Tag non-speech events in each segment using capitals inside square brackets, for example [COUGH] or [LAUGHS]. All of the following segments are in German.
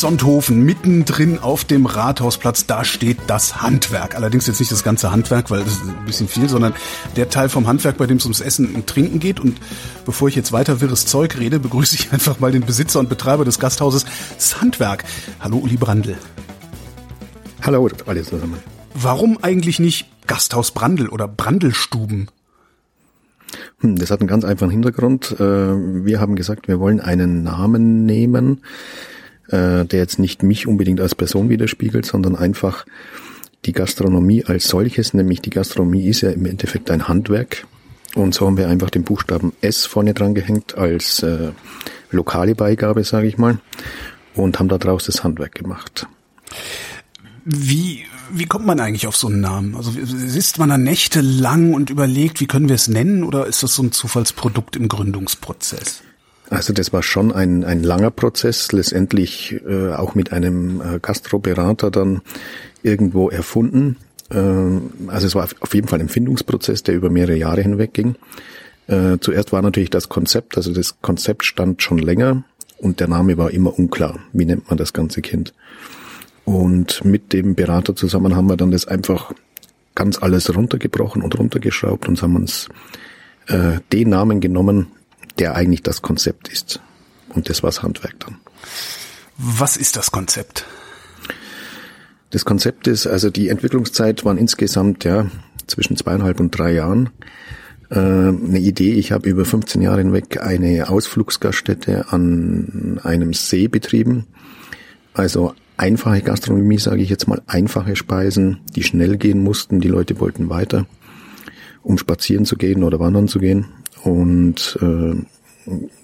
Sonthofen, mittendrin auf dem Rathausplatz, da steht das Handwerk. Allerdings jetzt nicht das ganze Handwerk, weil das ist ein bisschen viel, sondern der Teil vom Handwerk, bei dem es ums Essen und Trinken geht. Und bevor ich jetzt weiter wirres Zeug rede, [LAUGHS] begrüße ich einfach mal den Besitzer und Betreiber des Gasthauses, das Handwerk. Hallo Uli Brandl. Hallo alle zusammen. Warum eigentlich nicht Gasthaus Brandl oder Brandelstuben? Hm, das hat einen ganz einfachen Hintergrund. Äh, wir haben gesagt, wir wollen einen Namen nehmen, äh, der jetzt nicht mich unbedingt als Person widerspiegelt, sondern einfach die Gastronomie als solches, nämlich die Gastronomie ist ja im Endeffekt ein Handwerk. Und so haben wir einfach den Buchstaben S vorne dran gehängt als äh, lokale Beigabe, sage ich mal, und haben daraus das Handwerk gemacht. Wie, wie kommt man eigentlich auf so einen Namen? Also sitzt man da nächtelang und überlegt, wie können wir es nennen, oder ist das so ein Zufallsprodukt im Gründungsprozess? Also das war schon ein, ein langer Prozess, letztendlich äh, auch mit einem äh, Gastroberater dann irgendwo erfunden. Ähm, also es war auf jeden Fall ein Findungsprozess, der über mehrere Jahre hinweg ging. Äh, zuerst war natürlich das Konzept, also das Konzept stand schon länger und der Name war immer unklar. Wie nennt man das ganze Kind? Und mit dem Berater zusammen haben wir dann das einfach ganz alles runtergebrochen und runtergeschraubt und haben uns äh, den Namen genommen, der eigentlich das Konzept ist. Und das war das Handwerk dann. Was ist das Konzept? Das Konzept ist, also die Entwicklungszeit waren insgesamt ja zwischen zweieinhalb und drei Jahren. Äh, eine Idee, ich habe über 15 Jahre hinweg eine Ausflugsgaststätte an einem See betrieben. Also einfache Gastronomie, sage ich jetzt mal, einfache Speisen, die schnell gehen mussten. Die Leute wollten weiter, um spazieren zu gehen oder wandern zu gehen. Und äh,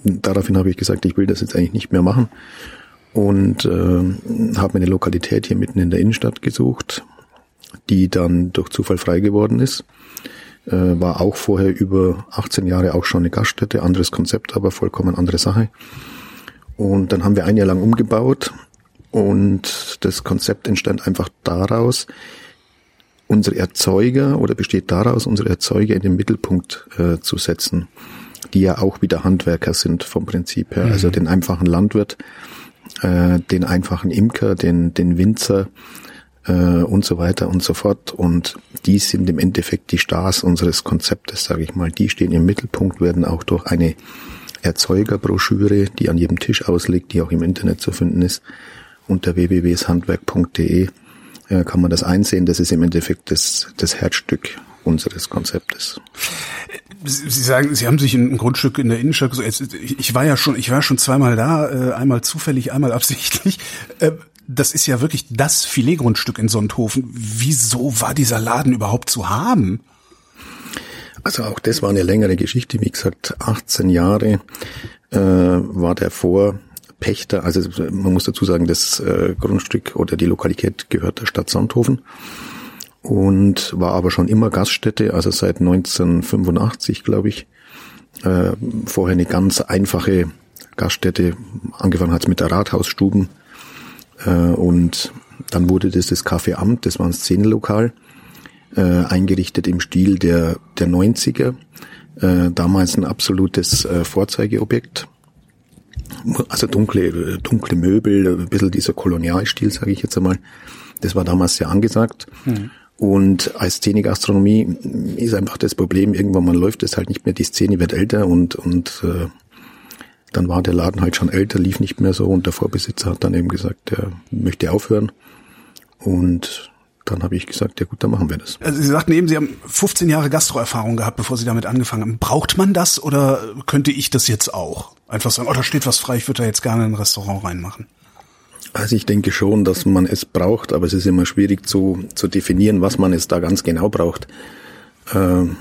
daraufhin habe ich gesagt, ich will das jetzt eigentlich nicht mehr machen und äh, habe mir eine Lokalität hier mitten in der Innenstadt gesucht, die dann durch Zufall frei geworden ist. Äh, war auch vorher über 18 Jahre auch schon eine Gaststätte, anderes Konzept, aber vollkommen andere Sache. Und dann haben wir ein Jahr lang umgebaut und das Konzept entstand einfach daraus, unsere Erzeuger oder besteht daraus, unsere Erzeuger in den Mittelpunkt äh, zu setzen, die ja auch wieder Handwerker sind vom Prinzip her. Also mhm. Also den einfachen Landwirt, äh, den einfachen Imker, den, den Winzer äh, und so weiter und so fort. Und die sind im Endeffekt die Stars unseres Konzeptes, sage ich mal. Die stehen im Mittelpunkt, werden auch durch eine Erzeugerbroschüre, die an jedem Tisch ausliegt, die auch im Internet zu finden ist, unter www.handwerk.de äh, kann man das einsehen. Das ist im Endeffekt das, das Herzstück unseres Konzeptes. Sie sagen, Sie haben sich ein Grundstück in der Innenstadt gesucht. Ich war ja schon, ich war schon zweimal da, äh, einmal zufällig, einmal [LAUGHS] absichtlich. Äh, das ist ja wirklich das Filetgrundstück in Sonthofen. Wieso war dieser Laden überhaupt zu haben? Also auch das war eine längere Geschichte. Wie gesagt, 18 Jahre äh, war der vor Pächter, also man muss dazu sagen, das äh, Grundstück oder die Lokalität gehört der Stadt Sonthofen und war aber schon immer Gaststätte, also seit 1985, glaube ich. Äh, vorher eine ganz einfache Gaststätte, angefangen hat es mit der Rathausstuben äh, und dann wurde das das Café Amt, das war ein Szenelokal, äh, eingerichtet im Stil der, der 90er, äh, damals ein absolutes äh, Vorzeigeobjekt also dunkle, dunkle Möbel, ein bisschen dieser Kolonialstil, sage ich jetzt einmal. Das war damals sehr angesagt. Mhm. Und als Szene-Gastronomie ist einfach das Problem, irgendwann mal läuft es halt nicht mehr, die Szene wird älter und, und äh, dann war der Laden halt schon älter, lief nicht mehr so und der Vorbesitzer hat dann eben gesagt, er möchte aufhören. Und dann habe ich gesagt, ja gut, dann machen wir das. Also Sie sagten eben, Sie haben 15 Jahre Gastroerfahrung gehabt, bevor Sie damit angefangen haben. Braucht man das oder könnte ich das jetzt auch? Einfach sagen, oh, da steht was frei, ich würde da jetzt gerne ein Restaurant reinmachen. Also ich denke schon, dass man es braucht, aber es ist immer schwierig zu, zu definieren, was man es da ganz genau braucht. Ähm,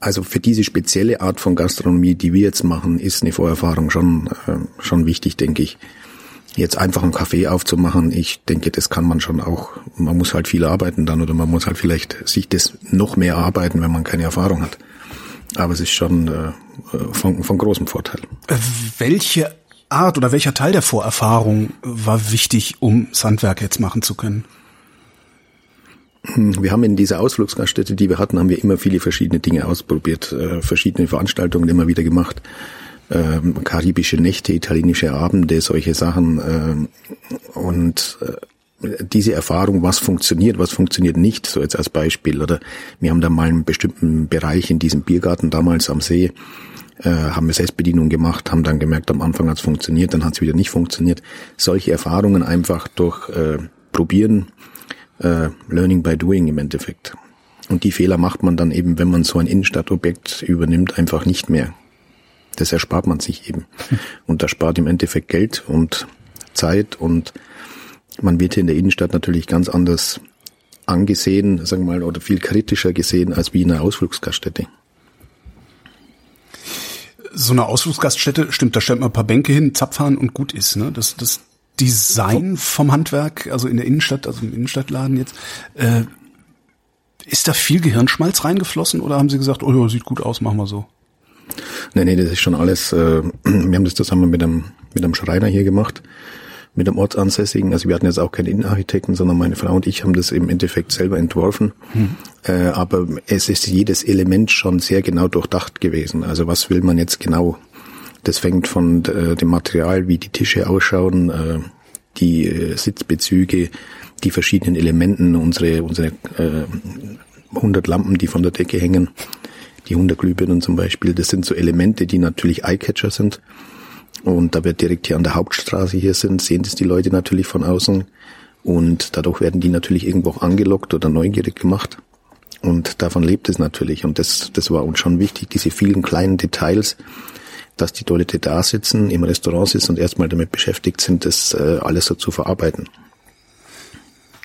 also für diese spezielle Art von Gastronomie, die wir jetzt machen, ist eine Vorerfahrung schon, äh, schon wichtig, denke ich jetzt einfach einen Kaffee aufzumachen, ich denke, das kann man schon auch. Man muss halt viel arbeiten dann oder man muss halt vielleicht sich das noch mehr arbeiten, wenn man keine Erfahrung hat. Aber es ist schon äh, von, von großem Vorteil. Welche Art oder welcher Teil der Vorerfahrung war wichtig, um Sandwerk jetzt machen zu können? Hm, wir haben in dieser Ausflugsgaststätte, die wir hatten, haben wir immer viele verschiedene Dinge ausprobiert, äh, verschiedene Veranstaltungen immer wieder gemacht ähm, karibische Nächte, italienische Abende, solche Sachen. Ähm, und äh, diese Erfahrung, was funktioniert, was funktioniert nicht, so jetzt als Beispiel. Oder wir haben da mal einen bestimmten Bereich in diesem Biergarten damals am See, äh, haben wir Selbstbedienung gemacht, haben dann gemerkt, am Anfang hat es funktioniert, dann hat es wieder nicht funktioniert. Solche Erfahrungen einfach durch äh, Probieren, äh, Learning by Doing im Endeffekt. Und die Fehler macht man dann eben, wenn man so ein Innenstadtobjekt übernimmt, einfach nicht mehr. Das erspart man sich eben. [LAUGHS] Und das spart im Endeffekt Geld und Zeit und man wird hier in der Innenstadt natürlich ganz anders angesehen, sagen wir mal, oder viel kritischer gesehen als wie in einer Ausflugsgaststätte. So eine Ausflugsgaststätte, stimmt, da stellt man ein paar Bänke hin, Zapfhahn und gut ist, ne? Das, das Design vom Handwerk, also in der Innenstadt, also im Innenstadtladen jetzt, äh, ist da viel Gehirnschmalz reingeflossen oder haben Sie gesagt, oh ja, sieht gut aus, machen wir so? Nee, nee, das ist schon alles, äh, [CLEARS THROAT] wir haben das zusammen mit einem, mit einem Schreiner hier gemacht, mit einem Ortsansässigen. Also wir hatten jetzt auch keinen Innenarchitekten, sondern meine Frau und ich haben das im Endeffekt selber entworfen. Hm. Äh, aber es ist jedes Element schon sehr genau durchdacht gewesen. Also was will man jetzt genau? Das fängt von äh, dem Material, wie die Tische ausschauen, äh, die äh, Sitzbezüge, die verschiedenen Elementen, unsere, unsere äh, 100 Lampen, die von der Decke hängen, die 100 Glühbirnen zum Beispiel, das sind so Elemente, die natürlich Eyecatcher sind. Und da wir direkt hier an der Hauptstraße hier sind, sehen das die Leute natürlich von außen. Und dadurch werden die natürlich irgendwo auch angelockt oder neugierig gemacht. Und davon lebt es natürlich. Und das, das war uns schon wichtig, diese vielen kleinen Details, dass die Leute da sitzen, im Restaurant sitzen und erstmal damit beschäftigt sind, das äh, alles so zu verarbeiten.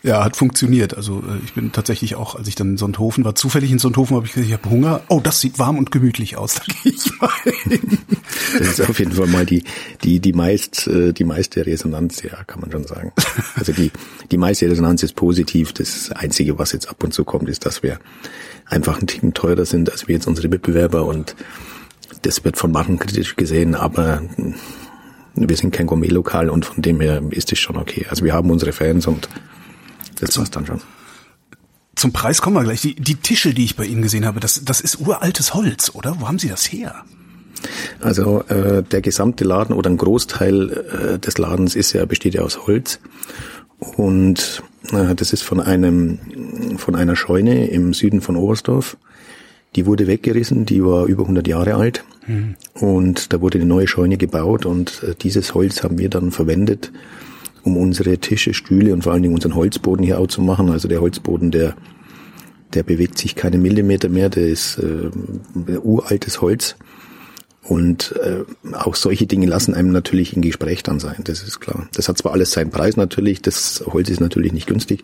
Ja, hat funktioniert. Also äh, ich bin tatsächlich auch, als ich dann in Sonthofen war, zufällig in Sonthofen, habe ich gesagt, ich habe Hunger. Oh, das sieht warm und gemütlich aus. [LAUGHS] Da gehe ich mal hin. Das ist auf jeden Fall mal die die die meist äh, die meiste Resonanz, ja, kann man schon sagen. Also die die meiste Resonanz ist positiv. Das einzige, was jetzt ab und zu kommt, ist, dass wir einfach ein Ticken teurer sind als wir jetzt unsere Mitbewerber und das wird von manchen kritisch gesehen, aber wir sind kein Gourmet-Lokal und von dem her ist es schon okay. Also wir haben unsere Fans und das war's dann schon. Zum Preis kommen wir gleich. Die, die Tische, die ich bei Ihnen gesehen habe, das, das ist uraltes Holz, oder? Wo haben Sie das her? Also äh, der gesamte Laden oder ein Großteil äh, des Ladens ist ja besteht ja aus Holz und äh, das ist von einem von einer Scheune im Süden von Oberstdorf. Die wurde weggerissen, die war über 100 Jahre alt mhm. und da wurde eine neue Scheune gebaut und äh, dieses Holz haben wir dann verwendet um unsere Tische, Stühle und vor allen Dingen unseren Holzboden hier auch zu machen. Also der Holzboden, der, der bewegt sich keine Millimeter mehr, der ist äh, uraltes Holz. Und äh, auch solche Dinge lassen einem natürlich in Gespräch dann sein, das ist klar. Das hat zwar alles seinen Preis natürlich, das Holz ist natürlich nicht günstig,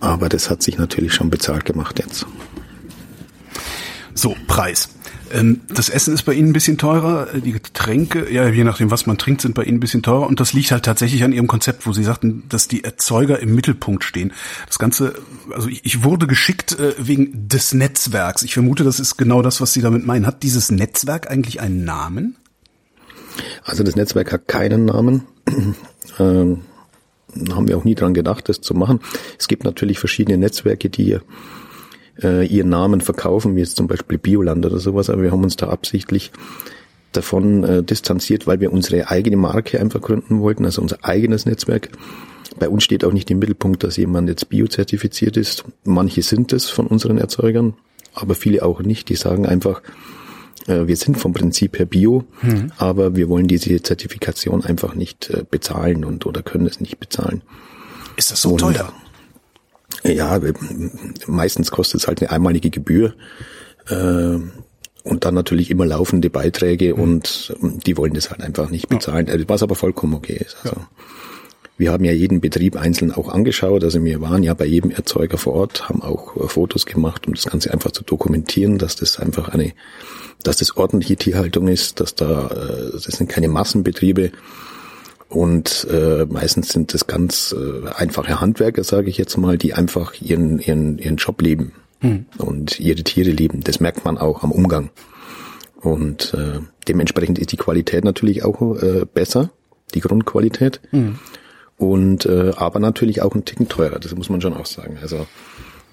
aber das hat sich natürlich schon bezahlt gemacht jetzt. So, Preis. Ähm, das Essen ist bei Ihnen ein bisschen teurer, die Getränke, ja, je nachdem, was man trinkt, sind bei Ihnen ein bisschen teurer und das liegt halt tatsächlich an Ihrem Konzept, wo Sie sagten, dass die Erzeuger im Mittelpunkt stehen. Das Ganze, also ich, ich wurde geschickt äh, wegen des Netzwerks. Ich vermute, das ist genau das, was Sie damit meinen. Hat dieses Netzwerk eigentlich einen Namen? Also das Netzwerk hat keinen Namen. [CLEARS THROAT] ähm, haben wir auch nie dran gedacht, das zu machen. Es gibt natürlich verschiedene Netzwerke, die äh, ihren Namen verkaufen, wie jetzt zum Beispiel Bioland oder sowas, aber wir haben uns da absichtlich davon äh, distanziert, weil wir unsere eigene Marke einfach gründen wollten, also unser eigenes Netzwerk. Bei uns steht auch nicht im Mittelpunkt, dass jemand jetzt biozertifiziert ist. Manche sind es von unseren Erzeugern, aber viele auch nicht. Die sagen einfach, äh, wir sind vom Prinzip her Bio, mhm. aber wir wollen diese Zertifikation einfach nicht äh, bezahlen und oder können es nicht bezahlen. Ist das so und, teuer? Ja, meistens kostet es halt eine einmalige Gebühr. Äh, und dann natürlich immer laufende Beiträge mhm. und die wollen das halt einfach nicht bezahlen, ja. was aber vollkommen okay ist. Also ja. wir haben ja jeden Betrieb einzeln auch angeschaut, also wir waren ja bei jedem Erzeuger vor Ort, haben auch äh, Fotos gemacht, um das Ganze einfach zu dokumentieren, dass das einfach eine, dass das ordentliche Tierhaltung ist, dass da, äh, das sind keine Massenbetriebe, und äh, meistens sind es ganz äh, einfache Handwerker, sage ich jetzt mal, die einfach ihren, ihren, ihren Job leben hm. und ihre Tiere lieben. Das merkt man auch am Umgang. Und äh, dementsprechend ist die Qualität natürlich auch äh, besser, die Grundqualität. Hm. Und äh, aber natürlich auch ein Ticken teurer, das muss man schon auch sagen. Also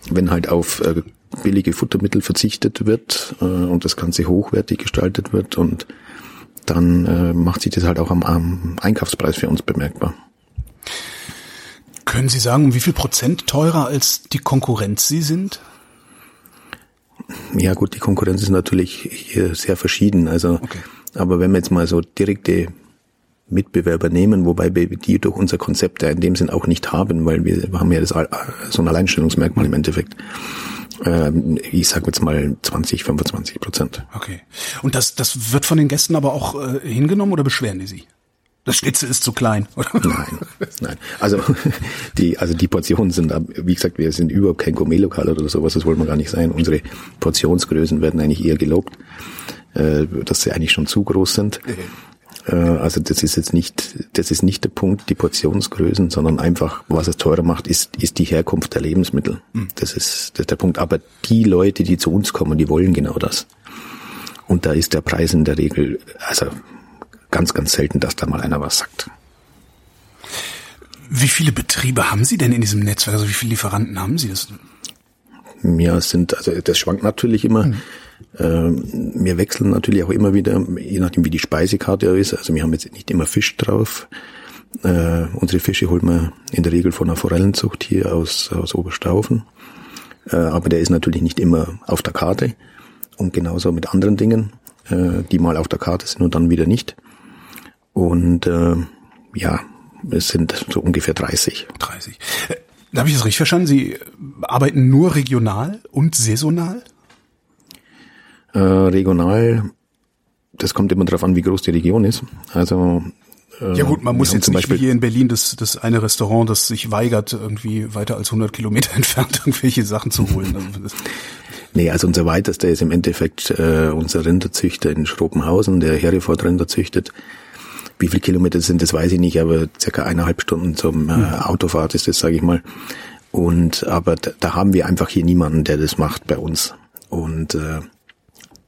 wenn halt auf äh, billige Futtermittel verzichtet wird äh, und das Ganze hochwertig gestaltet wird und dann äh, macht sich das halt auch am, am Einkaufspreis für uns bemerkbar. Können Sie sagen, um wie viel Prozent teurer als die Konkurrenz Sie sind? Ja gut, die Konkurrenz ist natürlich hier sehr verschieden. Also, okay. aber wenn wir jetzt mal so direkte Mitbewerber nehmen, wobei wir die durch unser Konzept ja in dem Sinn auch nicht haben, weil wir, wir haben ja das so ein Alleinstellungsmerkmal im Endeffekt. Ähm, ich sage jetzt mal 20, 25 Prozent. Okay. Und das, das wird von den Gästen aber auch äh, hingenommen oder beschweren die sich? Das Schnitzel ist zu klein. Oder? Nein, nein. Also [LAUGHS] die, also die Portionen sind, wie gesagt, wir sind überhaupt kein Gourmetlokal oder sowas. Das wollen wir gar nicht sein. Unsere Portionsgrößen werden eigentlich eher gelobt, äh, dass sie eigentlich schon zu groß sind. Äh, also das ist jetzt nicht, das ist nicht der Punkt, die Portionsgrößen, sondern einfach, was es teurer macht, ist, ist die Herkunft der Lebensmittel. Mhm. Das, ist, das ist der Punkt. Aber die Leute, die zu uns kommen, die wollen genau das. Und da ist der Preis in der Regel, also ganz, ganz selten, dass da mal einer was sagt. Wie viele Betriebe haben Sie denn in diesem Netzwerk? Also wie viele Lieferanten haben Sie? Das ja, es sind, also das schwankt natürlich immer. Mhm. Ähm, wir wechseln natürlich auch immer wieder, je nachdem wie die Speisekarte ist. Also wir haben jetzt nicht immer Fisch drauf. Äh, unsere Fische holen wir in der Regel von einer Forellenzucht hier aus, aus Oberstaufen. Äh, aber der ist natürlich nicht immer auf der Karte. Und genauso mit anderen Dingen, äh, die mal auf der Karte sind und dann wieder nicht. Und äh, ja, es sind so ungefähr 30. 30. Äh, Habe ich das richtig verstanden? Sie arbeiten nur regional und saisonal? Äh, regional, das kommt immer darauf an, wie groß die Region ist. Also äh, ja gut, man muss jetzt nicht Beispiel, wie hier in Berlin das, das eine Restaurant, das sich weigert, irgendwie weiter als 100 Kilometer [LAUGHS] entfernt irgendwelche Sachen zu holen. [LAUGHS] Also nee, also unser weitester ist im Endeffekt äh, unser Rinderzüchter in Schrobenhausen, der Hereford Rinder züchtet. Wie viele Kilometer sind, das weiß ich nicht, aber circa eineinhalb Stunden zum äh, mhm. Autofahrt ist das, sage ich mal. Und aber da, da, haben wir einfach hier niemanden, der das macht bei uns. Und äh,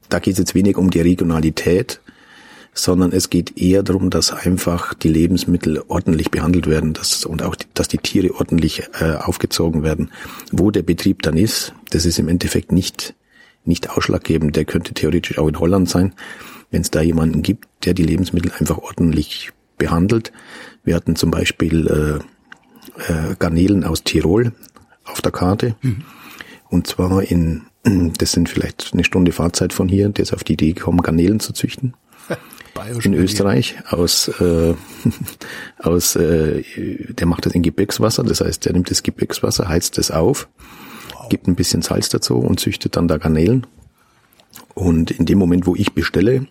da geht es jetzt wenig um die Regionalität, sondern es geht eher darum, dass einfach die Lebensmittel ordentlich behandelt werden dass, und auch, dass die Tiere ordentlich äh, aufgezogen werden. Wo der Betrieb dann ist, das ist im Endeffekt nicht, nicht ausschlaggebend. Der könnte theoretisch auch in Holland sein wenn es da jemanden gibt, der die Lebensmittel einfach ordentlich behandelt. Wir hatten zum Beispiel äh, äh, Garnelen aus Tirol auf der Karte. Mhm. Und zwar in, [CLEARS THROAT] das sind vielleicht eine Stunde Fahrzeit von hier, der ist auf die Idee gekommen, Garnelen zu züchten. [LAUGHS] in Österreich aus äh, [LAUGHS] aus äh, der macht das in Gebirgswasser, das heißt, der nimmt das Gebirgswasser, heizt es auf, wow. gibt ein bisschen Salz dazu und züchtet dann da Garnelen. Und in dem Moment, wo ich bestelle,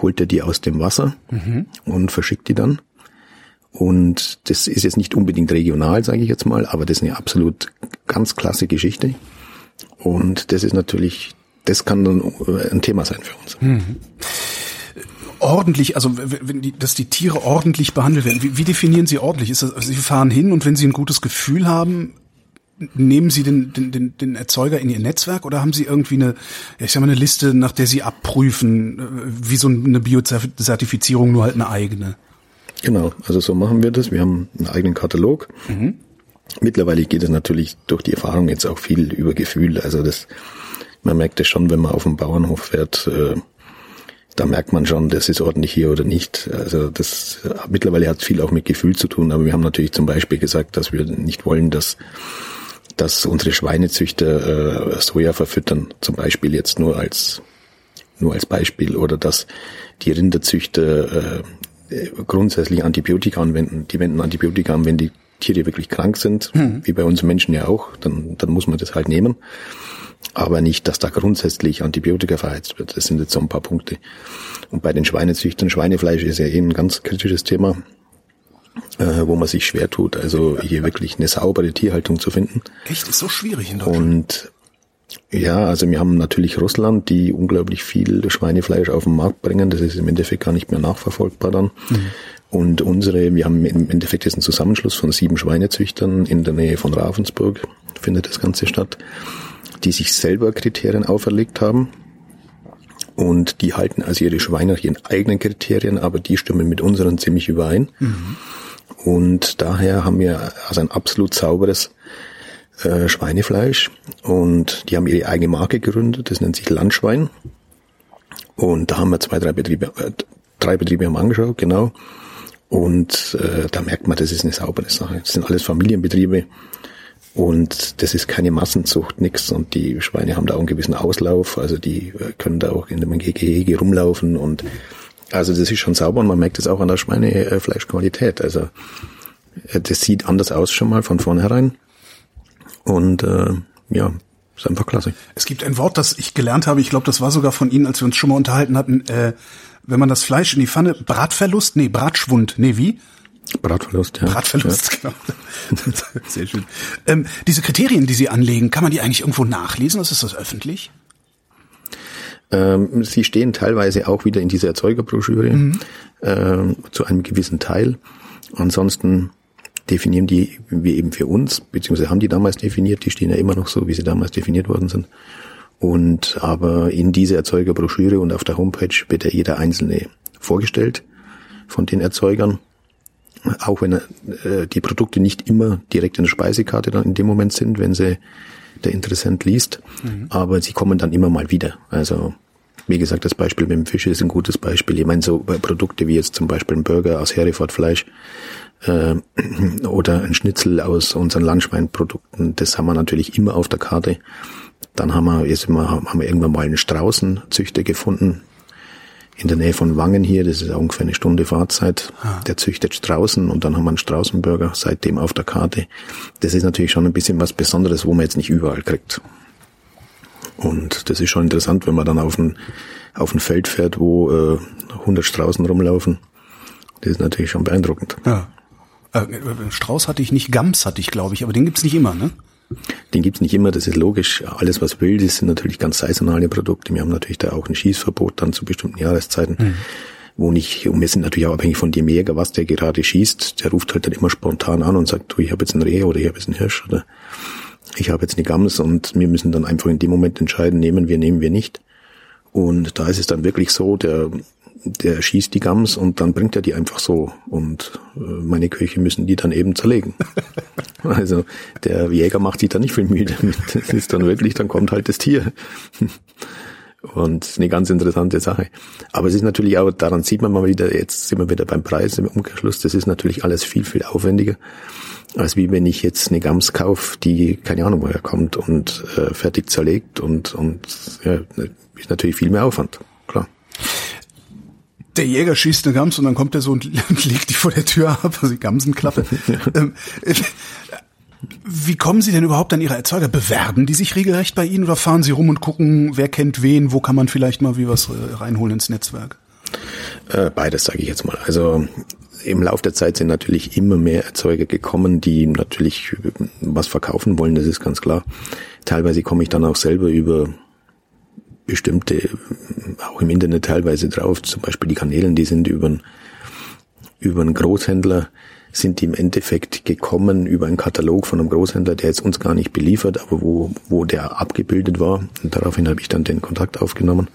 holt er die aus dem Wasser mhm. und verschickt die dann. Und das ist jetzt nicht unbedingt regional, sage ich jetzt mal, aber das ist eine absolut ganz klasse Geschichte. Und das ist natürlich, das kann dann ein Thema sein für uns. Mhm. Ordentlich, also wenn die, dass die Tiere ordentlich behandelt werden. Wie, wie definieren Sie ordentlich? Ist das, also Sie fahren hin und wenn Sie ein gutes Gefühl haben, nehmen Sie den, den, den, den Erzeuger in Ihr Netzwerk oder haben Sie irgendwie eine, ich sag mal, eine Liste, nach der Sie abprüfen, äh, wie so eine Biozertifizierung, nur halt eine eigene? Genau, also so machen wir das. Wir haben einen eigenen Katalog. Mhm. Mittlerweile geht es natürlich durch die Erfahrung jetzt auch viel über Gefühl. Also das, man merkt es schon, wenn man auf dem Bauernhof fährt, äh, da merkt man schon, das ist ordentlich hier oder nicht. Also das mittlerweile hat viel auch mit Gefühl zu tun, aber wir haben natürlich zum Beispiel gesagt, dass wir nicht wollen, dass dass unsere Schweinezüchter äh, Soja verfüttern, zum Beispiel jetzt nur als nur als Beispiel, oder dass die Rinderzüchter äh, grundsätzlich Antibiotika anwenden. Die wenden Antibiotika an, wenn die Tiere wirklich krank sind, mhm. wie bei uns Menschen ja auch, dann, dann muss man das halt nehmen. Aber nicht, dass da grundsätzlich Antibiotika verheizt wird. Das sind jetzt so ein paar Punkte. Und bei den Schweinezüchtern, Schweinefleisch ist ja eben ein ganz kritisches Thema äh, wo man sich schwer tut, also hier wirklich eine saubere Tierhaltung zu finden. Echt, ist so schwierig in Deutschland. Und ja, also wir haben natürlich Russland, die unglaublich viel Schweinefleisch auf den Markt bringen. Das ist im Endeffekt gar nicht mehr nachverfolgbar dann. Mhm. Und unsere, wir haben im Endeffekt jetzt einen Zusammenschluss von sieben Schweinezüchtern in der Nähe von Ravensburg, findet das Ganze statt, die sich selber Kriterien auferlegt haben. Und die halten also ihre Schweine nach ihren eigenen Kriterien, aber die stimmen mit unseren ziemlich überein. Mhm. Und daher haben wir also ein absolut sauberes äh, Schweinefleisch und die haben ihre eigene Marke gegründet, das nennt sich Landschwein. Und da haben wir zwei, drei Betriebe, äh, drei Betriebe haben angeschaut, genau. Und äh, da merkt man, das ist eine saubere Sache. Das sind alles Familienbetriebe und das ist keine Massenzucht, nix. Und die Schweine haben da auch einen gewissen Auslauf, also die äh, können da auch in einem Gehege rumlaufen und also das ist schon sauber und man merkt es auch an der Schweinefleischqualität. Also äh, das sieht anders aus schon mal von vornherein. Und äh, ja, ist einfach klasse. Es gibt ein Wort, das ich gelernt habe, ich glaube, das war sogar von Ihnen, als wir uns schon mal unterhalten hatten, äh, wenn man das Fleisch in die Pfanne, Bratverlust, nee, Bratschwund, nee, wie? Bratverlust, ja. Bratverlust, ja. genau. [LAUGHS] Sehr schön. Ähm, diese Kriterien, die Sie anlegen, kann man die eigentlich irgendwo nachlesen? ist das öffentlich? Ähm, sie stehen teilweise auch wieder in dieser Erzeugerbroschüre mhm. ähm, zu einem gewissen Teil. Ansonsten definieren die wir eben für uns, beziehungsweise haben die damals definiert, die stehen ja immer noch so, wie sie damals definiert worden sind. Und aber in dieser Erzeugerbroschüre und auf der Homepage wird ja jeder einzelne vorgestellt von den Erzeugern. Auch wenn äh, die Produkte nicht immer direkt in der Speisekarte dann in dem Moment sind, wenn sie der Interessent liest, mhm. aber sie kommen dann immer mal wieder. Also wie gesagt, das Beispiel mit dem Fisch ist ein gutes Beispiel. Ich meine, so Produkte wie jetzt zum Beispiel ein Burger aus Herefordfleisch äh, [CLEARS THROAT] oder ein Schnitzel aus unseren Landschweinprodukten, das haben wir natürlich immer auf der Karte. Dann haben wir, jetzt immer, haben wir irgendwann mal einen Straußenzüchter gefunden, in der Nähe von Wangen hier, das ist ungefähr eine Stunde Fahrzeit. Ah. Der züchtet Straußen und dann haben wir einen Straußenburger seitdem auf der Karte. Das ist natürlich schon ein bisschen was Besonderes, wo man jetzt nicht überall kriegt. Und das ist schon interessant, wenn man dann auf ein, auf ein Feld fährt, wo äh, 100 Straußen rumlaufen. Das ist natürlich schon beeindruckend. Ja. Äh, Strauß hatte ich nicht, Gams hatte ich, glaube ich, aber den gibt's nicht immer, ne? Den gibt's nicht immer, das ist logisch. Alles, was wild ist, sind natürlich ganz saisonale Produkte. Wir haben natürlich da auch ein Schießverbot dann zu bestimmten Jahreszeiten. Mhm. Wo nicht, und wir sind natürlich auch abhängig von dem Jäger, was der gerade schießt. Der ruft halt dann immer spontan an und sagt, du, ich habe jetzt ein Reh oder ich habe jetzt einen Hirsch oder ich habe jetzt eine Gams und wir müssen dann einfach in dem Moment entscheiden, nehmen wir, nehmen wir nicht. Und da ist es dann wirklich so, der, der schießt die Gams und dann bringt er die einfach so und äh, meine Köche müssen die dann eben zerlegen. [LAUGHS] also der Jäger macht sich da nicht viel Mühe damit. Das ist dann wirklich, dann kommt halt das Tier. Und eine ganz interessante Sache. Aber es ist natürlich auch, daran sieht man mal wieder, jetzt sind wir wieder beim Preis im Umkehrschluss, das ist natürlich alles viel, viel aufwendiger, als wie wenn ich jetzt eine Gams kaufe, die keine Ahnung woher kommt und äh, fertig zerlegt und, und ja, ist natürlich viel mehr Aufwand, klar. Der Jäger schießt eine Gams und dann kommt er so und [LAUGHS] legt die vor der Tür ab, also die Gamsenklappe. [LAUGHS] ähm, äh, wie kommen Sie denn überhaupt an Ihre Erzeuger? Bewerben die sich regelrecht bei Ihnen oder fahren Sie rum und gucken, wer kennt wen, wo kann man vielleicht mal wie was äh, reinholen ins Netzwerk? Äh, beides sage ich jetzt mal. Also im Laufe der Zeit sind natürlich immer mehr Erzeuger gekommen, die natürlich was verkaufen wollen, das ist ganz klar. Teilweise komme ich dann auch selber über bestimmte, auch im Internet teilweise drauf, zum Beispiel die Kanälen, die sind über, über einen Großhändler sind die im Endeffekt gekommen über einen Katalog von einem Großhändler, der jetzt uns gar nicht beliefert, aber wo, wo der abgebildet war. Und daraufhin habe ich dann den Kontakt aufgenommen.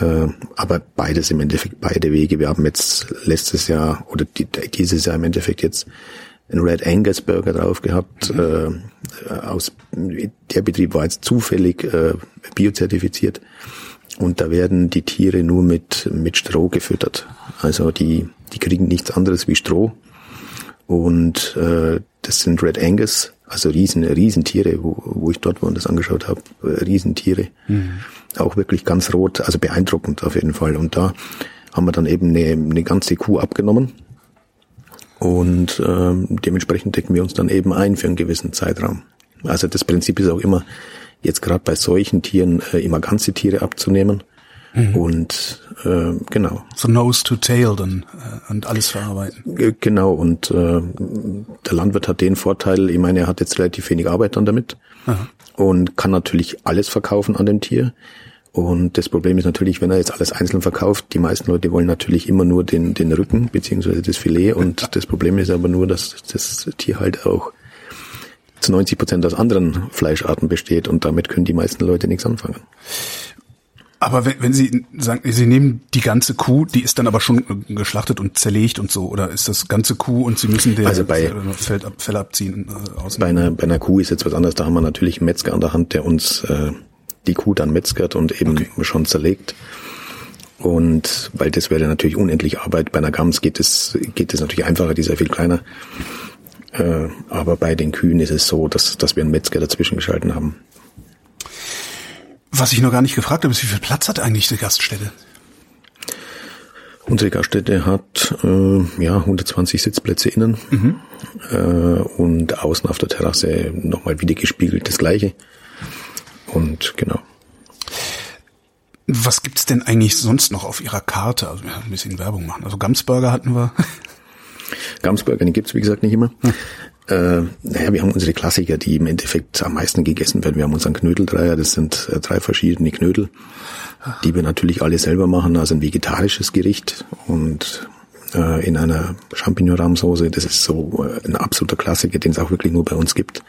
Äh, aber beides im Endeffekt, beide Wege. Wir haben jetzt letztes Jahr oder die, dieses Jahr im Endeffekt jetzt einen Red Angus Burger drauf gehabt. Mhm. Äh, aus, der Betrieb war jetzt zufällig äh, biozertifiziert. Und da werden die Tiere nur mit, mit Stroh gefüttert. Also die, die kriegen nichts anderes wie Stroh. Und äh, das sind Red Angus, also riesen, Riesentiere, wo, wo ich dort wo das angeschaut habe, äh, Riesentiere. Mhm. Auch wirklich ganz rot, also beeindruckend auf jeden Fall. Und da haben wir dann eben eine, eine ganze Kuh abgenommen. Und ähm, dementsprechend decken wir uns dann eben ein für einen gewissen Zeitraum. Also das Prinzip ist auch immer, jetzt gerade bei solchen Tieren äh, immer ganze Tiere abzunehmen Mhm. Und äh, genau. So Nose to Tail dann äh, und alles verarbeiten. Genau, und äh, der Landwirt hat den Vorteil, ich meine, er hat jetzt relativ wenig Arbeit dann damit Aha. und kann natürlich alles verkaufen an dem Tier. Und das Problem ist natürlich, wenn er jetzt alles einzeln verkauft, die meisten Leute wollen natürlich immer nur den, den Rücken beziehungsweise das Filet. Und das Problem ist aber nur, dass das Tier halt auch zu 90 Prozent aus anderen Fleischarten besteht und damit können die meisten Leute nichts anfangen. Aber wenn, wenn Sie sagen, Sie nehmen die ganze Kuh, die ist dann aber schon geschlachtet und zerlegt und so, oder ist das ganze Kuh und Sie müssen der also bei, Fell, ab, Fell abziehen? Äh, bei, einer, bei einer Kuh ist jetzt was anderes, da haben wir natürlich einen Metzger an der Hand, der uns äh, die Kuh dann metzgert und eben okay. schon zerlegt. Und weil das wäre natürlich unendlich Arbeit. Bei einer Gams geht es, geht es natürlich einfacher, die ist ja viel kleiner. Äh, aber bei den Kühen ist es so, dass, dass wir einen Metzger dazwischen geschalten haben. Was ich noch gar nicht gefragt habe, ist, wie viel Platz hat eigentlich die Gaststätte? Unsere Gaststätte hat äh, ja 120 Sitzplätze innen mhm. äh, und außen auf der Terrasse nochmal wieder gespiegelt das gleiche. Und genau. Was gibt's denn eigentlich sonst noch auf Ihrer Karte? Also ja, ein bisschen Werbung machen. Also Gamsburger hatten wir. [LAUGHS] Gamsburger, die gibt's wie gesagt nicht immer. Hm. Äh, naja, wir haben unsere Klassiker, die im Endeffekt am meisten gegessen werden. Wir haben unseren Knödeldreier, das sind äh, drei verschiedene Knödel, die wir natürlich alle selber machen, also ein vegetarisches Gericht und äh, in einer Champignon-Rahmsoße. Das ist so äh, ein absoluter Klassiker, den es auch wirklich nur bei uns gibt.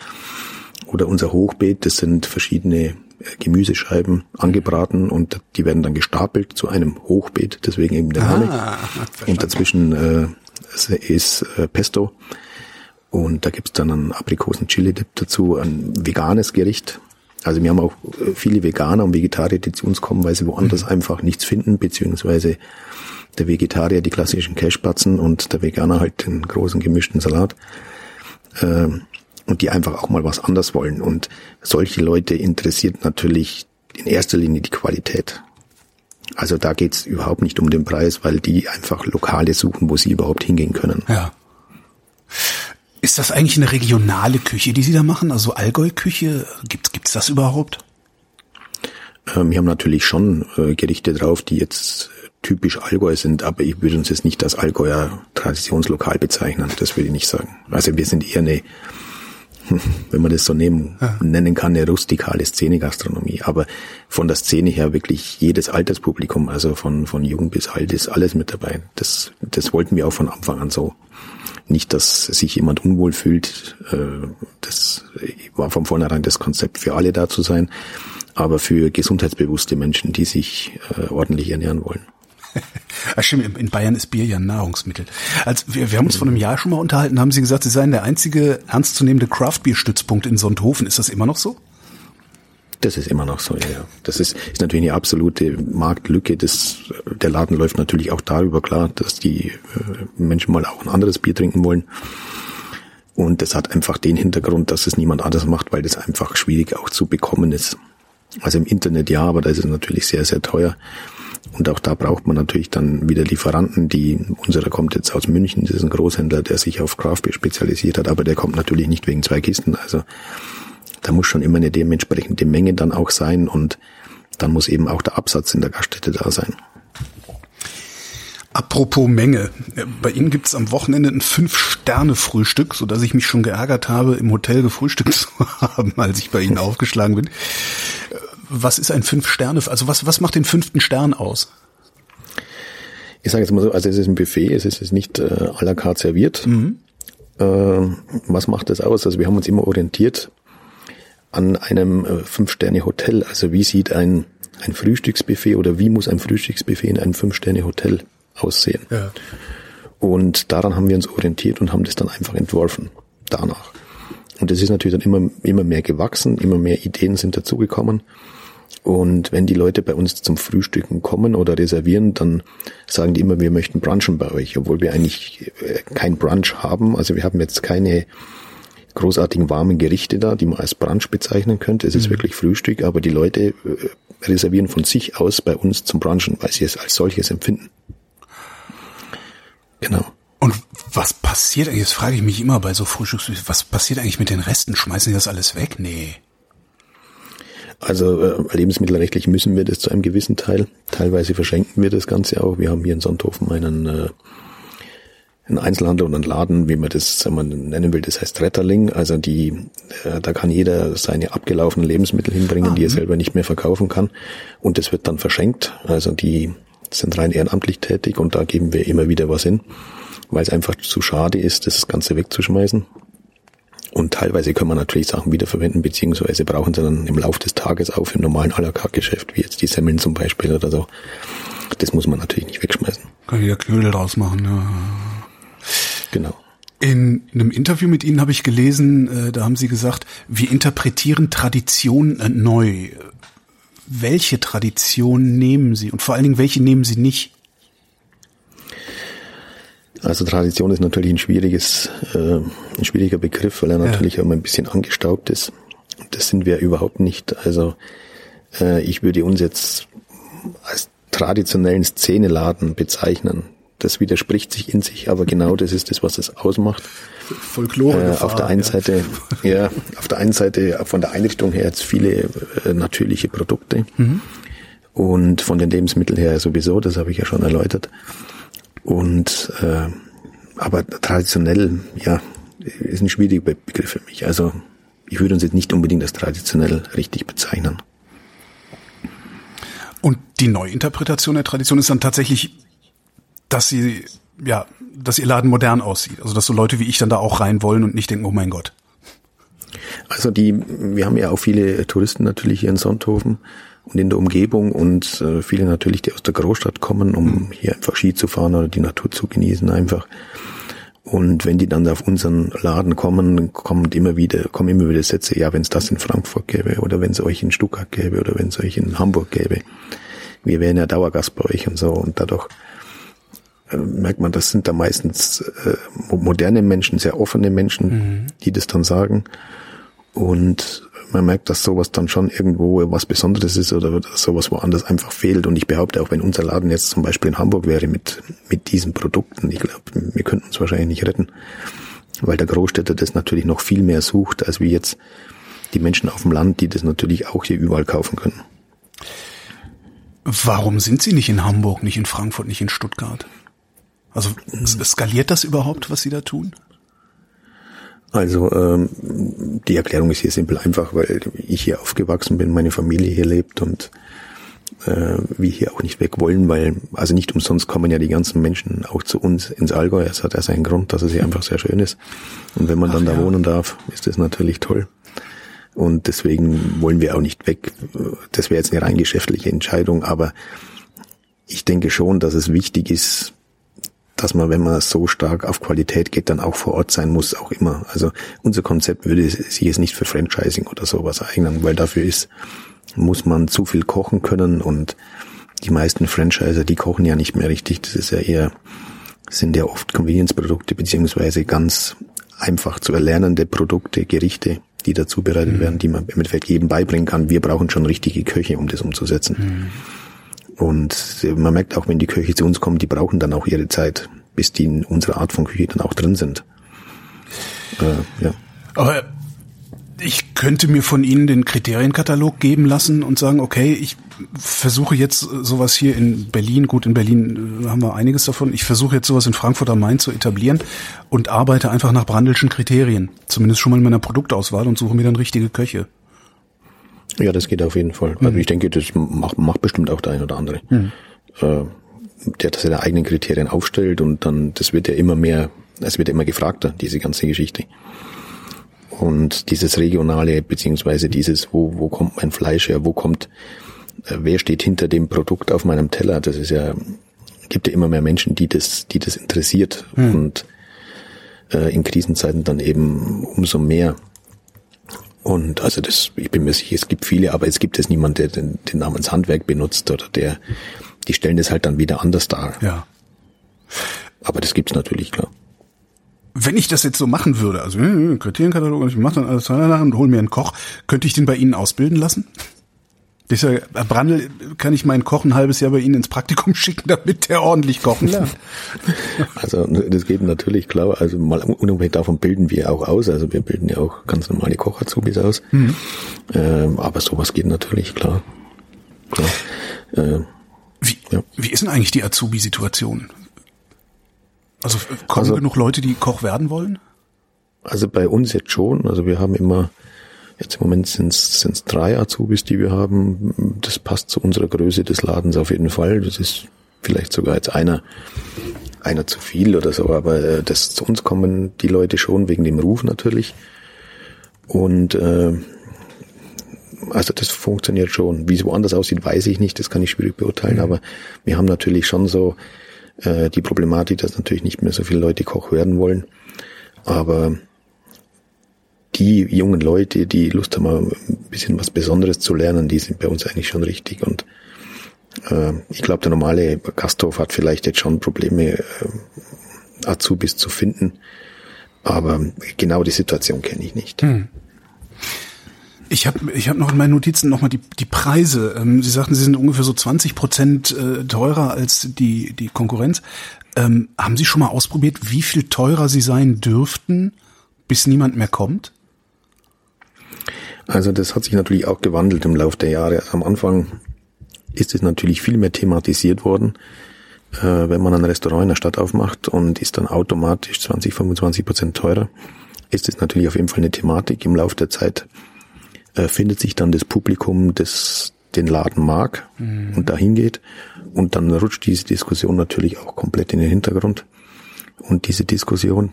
Oder unser Hochbeet, das sind verschiedene äh, Gemüsescheiben angebraten und die werden dann gestapelt zu einem Hochbeet, deswegen eben der Name. Ah, und dazwischen äh, ist äh, Pesto und da gibt's dann einen Aprikosen-Chili-Dip dazu, ein veganes Gericht. Also wir haben auch äh, viele Veganer und Vegetarier, die zu uns kommen, weil sie woanders mhm. einfach nichts finden, beziehungsweise der Vegetarier die klassischen Cashbatzen und der Veganer halt den großen gemischten Salat. Ähm, und die einfach auch mal was anders wollen. Und solche Leute interessiert natürlich in erster Linie die Qualität. Also da geht's überhaupt nicht um den Preis, weil die einfach Lokale suchen, wo sie überhaupt hingehen können. Ja. Ist das eigentlich eine regionale Küche, die Sie da machen? Also Allgäu-Küche? Gibt, gibt's das überhaupt? Ähm, wir haben natürlich schon äh, Gerichte drauf, die jetzt typisch Allgäu sind, aber ich würde uns jetzt nicht als Allgäuer Traditionslokal bezeichnen. Das würde ich nicht sagen. Also wir sind eher eine, [LAUGHS] wenn man das so nehmen, ja. nennen kann, eine rustikale Szene-Gastronomie. Aber von der Szene her wirklich jedes Alterspublikum, also von, von jung bis alt ist alles mit dabei. Das, das wollten wir auch von Anfang an so. Nicht, dass sich jemand unwohl fühlt. Äh, das war von vornherein das Konzept für alle da zu sein, aber für gesundheitsbewusste Menschen, die sich äh, ordentlich ernähren wollen. Ach [LAUGHS] stimmt, in Bayern ist Bier ja ein Nahrungsmittel. Also wir, wir haben uns vor einem Jahr schon mal unterhalten, haben Sie gesagt, Sie seien der einzige ernstzunehmende Craft-Bier-Stützpunkt in Sonthofen. Ist das immer noch so? Das ist immer noch so, ja. Das ist, ist natürlich eine absolute Marktlücke. Das, der Laden läuft natürlich auch darüber klar, dass die äh, Menschen mal auch ein anderes Bier trinken wollen. Und das hat einfach den Hintergrund, dass es niemand anders macht, weil das einfach schwierig auch zu bekommen ist. Also im Internet ja, aber da ist es natürlich sehr, sehr teuer. Und auch da braucht man natürlich dann wieder Lieferanten, die, unserer kommt jetzt aus München, das ist ein Großhändler, der sich auf Craftbeer spezialisiert hat, aber der kommt natürlich nicht wegen zwei Kisten. Also da muss schon immer eine dementsprechende Menge dann auch sein und dann muss eben auch der Absatz in der Gaststätte da sein. Apropos Menge. Bei Ihnen gibt es am Wochenende ein Fünf-Sterne-Frühstück, so dass ich mich schon geärgert habe, im Hotel gefrühstückt [LAUGHS] zu haben, als ich bei Ihnen aufgeschlagen bin. Was ist ein Fünf-Sterne? Also was, was macht den fünften Stern aus? Ich sage jetzt mal so, also es ist ein Buffet, es ist nicht äh, à la carte serviert. Mhm. Äh, was macht das aus? Also wir haben uns immer orientiert an einem äh, Fünf-Sterne-Hotel. Also wie sieht ein, ein Frühstücksbuffet oder wie muss ein Frühstücksbuffet in einem Fünf-Sterne-Hotel aussehen? Ja. Und daran haben wir uns orientiert und haben das dann einfach entworfen. Danach. Und das ist natürlich dann immer, immer mehr gewachsen, immer mehr Ideen sind dazugekommen. Und wenn die Leute bei uns zum Frühstücken kommen oder reservieren, dann sagen die immer, wir möchten brunchen bei euch, obwohl wir eigentlich äh, kein Brunch haben. Also wir haben jetzt keine großartigen warmen Gerichte da, die man als Brunch bezeichnen könnte. Es ist mhm. wirklich Frühstück, aber die Leute äh, reservieren von sich aus bei uns zum Brunchen, weil sie es als solches empfinden. Genau. Und was passiert eigentlich, jetzt frage ich mich immer bei so Frühstücks, was passiert eigentlich mit den Resten? Schmeißen die das alles weg? Nee. Also äh, lebensmittelrechtlich müssen wir das zu einem gewissen Teil. Teilweise verschenken wir das Ganze auch. Wir haben hier in Sonthofen einen äh, ein Einzelhandel und ein Laden, wie man das sagen wir, nennen will, das heißt Retterling. Also die, äh, da kann jeder seine abgelaufenen Lebensmittel hinbringen, ah, die er selber nicht mehr verkaufen kann. Und das wird dann verschenkt. Also die sind rein ehrenamtlich tätig und da geben wir immer wieder was hin, weil es einfach zu schade ist, das Ganze wegzuschmeißen. Und teilweise können wir natürlich Sachen wiederverwenden, beziehungsweise brauchen sie dann im Laufe des Tages auch im normalen à la carte Geschäft, wie jetzt die Semmeln zum Beispiel oder so. Das muss man natürlich nicht wegschmeißen. Kann jeder Knödel draus machen, ja. Genau. In einem Interview mit Ihnen habe ich gelesen, äh, da haben Sie gesagt, wir interpretieren Tradition äh, neu. welche Tradition nehmen Sie und vor allen Dingen, welche nehmen Sie nicht? Also Tradition ist natürlich ein schwieriges, äh, ein schwieriger Begriff, weil er natürlich ja. immer ein bisschen angestaubt ist. Das sind wir überhaupt nicht. Also äh, ich würde uns jetzt als traditionellen Szeneladen bezeichnen. Das widerspricht sich in sich, aber genau das ist das, was es ausmacht. Folklore. Äh, auf der einen ja. Seite, ja, auf der einen Seite von der Einrichtung her jetzt viele äh, natürliche Produkte mhm. und von den Lebensmitteln her sowieso, das habe ich ja schon erläutert. Und äh, aber traditionell, ja, ist ein schwieriger Begriff für mich. Also ich würde uns jetzt nicht unbedingt als traditionell richtig bezeichnen. Und die Neuinterpretation der Tradition ist dann tatsächlich, dass sie, ja, dass ihr Laden modern aussieht. Also dass so Leute wie ich dann da auch rein wollen und nicht denken, oh mein Gott. Also die, wir haben ja auch viele Touristen natürlich hier in Sonthofen und in der Umgebung und äh, viele natürlich, die aus der Großstadt kommen, um mhm. hier einfach Ski zu fahren oder die Natur zu genießen einfach. Und wenn die dann auf unseren Laden kommen, kommen immer wieder, kommen immer wieder Sätze, ja, wenn es das in Frankfurt gäbe oder wenn es euch in Stuttgart gäbe oder wenn es euch in Hamburg gäbe. Wir wären ja Dauergast bei euch und so. Und dadurch äh, merkt man, das sind da meistens äh, moderne Menschen, sehr offene Menschen, mhm. die das dann sagen. Und man merkt, dass sowas dann schon irgendwo was Besonderes ist oder dass sowas woanders einfach fehlt. Und ich behaupte auch, wenn unser Laden jetzt zum Beispiel in Hamburg wäre mit, mit diesen Produkten, ich glaube, wir könnten uns wahrscheinlich nicht retten, weil der Großstädter das natürlich noch viel mehr sucht, als wie jetzt die Menschen auf dem Land, die das natürlich auch hier überall kaufen können. Warum sind Sie nicht in Hamburg, nicht in Frankfurt, nicht in Stuttgart? Also skaliert das überhaupt, was Sie da tun? Also ähm, die Erklärung ist hier simpel einfach, weil ich hier aufgewachsen bin, meine Familie hier lebt und äh, wir hier auch nicht weg wollen, weil also nicht umsonst kommen ja die ganzen Menschen auch zu uns ins Allgäu. Es hat ja seinen Grund, dass es hier einfach sehr schön ist. Und wenn man Ach, dann da ja. wohnen darf, ist das natürlich toll. Und deswegen wollen wir auch nicht weg. Das wäre jetzt eine rein geschäftliche Entscheidung, aber ich denke schon, dass es wichtig ist, dass man, wenn man so stark auf Qualität geht, dann auch vor Ort sein muss, auch immer. Also unser Konzept würde sich jetzt nicht für Franchising oder sowas eignen, weil dafür ist, muss man zu viel kochen können und die meisten Franchiser, die kochen ja nicht mehr richtig. Das ist ja eher, sind ja oft Convenience-Produkte beziehungsweise ganz einfach zu erlernende Produkte, Gerichte, die dazu bereitet mhm. werden, die man im Endeffekt jedem beibringen kann. Wir brauchen schon richtige Köche, um das umzusetzen. Mhm. Und man merkt auch, wenn die Köche zu uns kommen, die brauchen dann auch ihre Zeit, bis die in unserer Art von Küche dann auch drin sind. Äh, ja. Aber ich könnte mir von Ihnen den Kriterienkatalog geben lassen und sagen, okay, ich versuche jetzt sowas hier in Berlin, gut, in Berlin äh, haben wir einiges davon, ich versuche jetzt sowas in Frankfurt am Main zu etablieren und arbeite einfach nach Brandelschen Kriterien, zumindest schon mal in meiner Produktauswahl und suche mir dann richtige Köche. Ja, das geht auf jeden Fall. Mhm. Also ich denke, das macht, macht bestimmt auch der ein oder andere. Mhm. Äh, der das seine eigenen Kriterien aufstellt und dann, das wird ja immer mehr, es wird ja immer gefragter, diese ganze Geschichte. Und dieses regionale, beziehungsweise dieses, wo, wo kommt mein Fleisch her, wo kommt, äh, wer steht hinter dem Produkt auf meinem Teller, das ist ja, gibt ja immer mehr Menschen, die das, die das interessiert mhm. und äh, in Krisenzeiten dann eben umso mehr. Und also das, ich bin mir sicher, es gibt viele, aber es gibt es niemand, der den, den Namenshandwerk benutzt oder der, die stellen das halt dann wieder anders dar. Ja. Aber das gibt's natürlich, klar. Wenn ich das jetzt so machen würde, also äh, Kriterienkatalog, ich mache dann alles und hol mir einen Koch, könnte ich den bei Ihnen ausbilden lassen? Ich sage, Herr Brandl, kann ich meinen Koch ein halbes Jahr bei Ihnen ins Praktikum schicken, damit der ordentlich kochen lernt? Also das geht natürlich klar. Also mal unabhängig davon bilden wir auch aus. Also wir bilden ja auch ganz normale Kochazubis aus. Mhm. Ähm, aber sowas geht natürlich klar. klar. Äh, wie, ja. wie ist denn eigentlich die Azubi-Situation? Also kommen also, genug Leute, die Koch werden wollen? Also bei uns jetzt schon. Also wir haben immer Jetzt im Moment sind es drei Azubis, die wir haben. Das passt zu unserer Größe des Ladens auf jeden Fall. Das ist vielleicht sogar jetzt einer, einer zu viel oder so, aber äh, das zu uns kommen die Leute schon wegen dem Ruf natürlich. Und äh, also das funktioniert schon. Wie es woanders aussieht, weiß ich nicht, das kann ich schwierig beurteilen, mhm. aber wir haben natürlich schon so äh, die Problematik, dass natürlich nicht mehr so viele Leute Koch werden wollen. Aber die jungen Leute, die Lust haben, ein bisschen was Besonderes zu lernen, die sind bei uns eigentlich schon richtig. Und äh, ich glaube, der normale Gasthof hat vielleicht jetzt schon Probleme, äh, Azubis zu finden. Aber genau die Situation kenne ich nicht. Hm. Ich habe ich hab noch in meinen Notizen nochmal die, die Preise. Ähm, Sie sagten, sie sind ungefähr so 20 Prozent äh, teurer als die, die Konkurrenz. Ähm, haben Sie schon mal ausprobiert, wie viel teurer sie sein dürften, bis niemand mehr kommt? Also das hat sich natürlich auch gewandelt im Laufe der Jahre. Am Anfang ist es natürlich viel mehr thematisiert worden. Äh, wenn man ein Restaurant in der Stadt aufmacht und ist dann automatisch 20, 25 Prozent teurer, ist es natürlich auf jeden Fall eine Thematik. Im Laufe der Zeit äh, findet sich dann das Publikum, das den Laden mag mhm. und dahin geht. Und dann rutscht diese Diskussion natürlich auch komplett in den Hintergrund. Und diese Diskussion.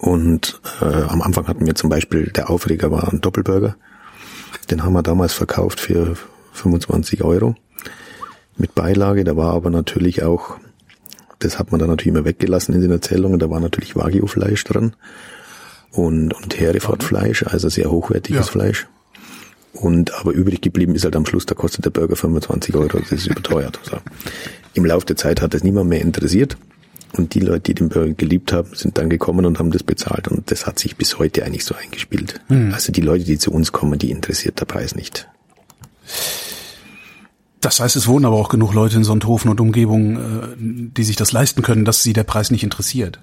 Und äh, am Anfang hatten wir zum Beispiel, der Aufreger war ein Doppelburger. Den haben wir damals verkauft für 25 Euro mit Beilage. Da war aber natürlich auch, das hat man dann natürlich immer weggelassen in den Erzählungen, da war natürlich Wagyu-Fleisch dran und, und Hereford-Fleisch, also sehr hochwertiges ja. Fleisch. Und aber übrig geblieben ist halt am Schluss, da kostet der Burger 25 Euro, das ist überteuert. So. Im Laufe der Zeit hat das niemand mehr interessiert. Und die Leute, die den Burger geliebt haben, sind dann gekommen und haben das bezahlt. Und das hat sich bis heute eigentlich so eingespielt. Mhm. Also die Leute, die zu uns kommen, die interessiert der Preis nicht. Das heißt, es wohnen aber auch genug Leute in Sonthofen und Umgebung, äh, die sich das leisten können, dass sie der Preis nicht interessiert.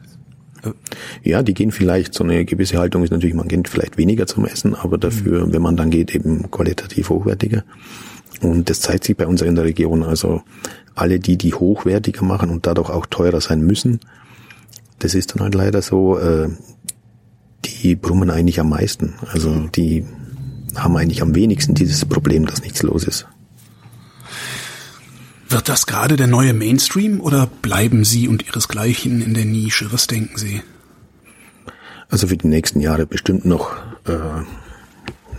Ja, die gehen vielleicht, so eine gewisse Haltung ist natürlich, man geht vielleicht weniger zum Essen, aber dafür, mhm. wenn man dann geht, eben qualitativ hochwertiger. Und das zeigt sich bei uns in der Region. Also alle die, die hochwertiger machen und dadurch auch teurer sein müssen, das ist dann halt leider so, äh, die brummen eigentlich am meisten. Also mhm. die haben eigentlich am wenigsten dieses Problem, dass nichts los ist. Wird das gerade der neue Mainstream oder bleiben Sie und Ihresgleichen in der Nische? Was denken Sie? Also für die nächsten Jahre bestimmt noch. Äh,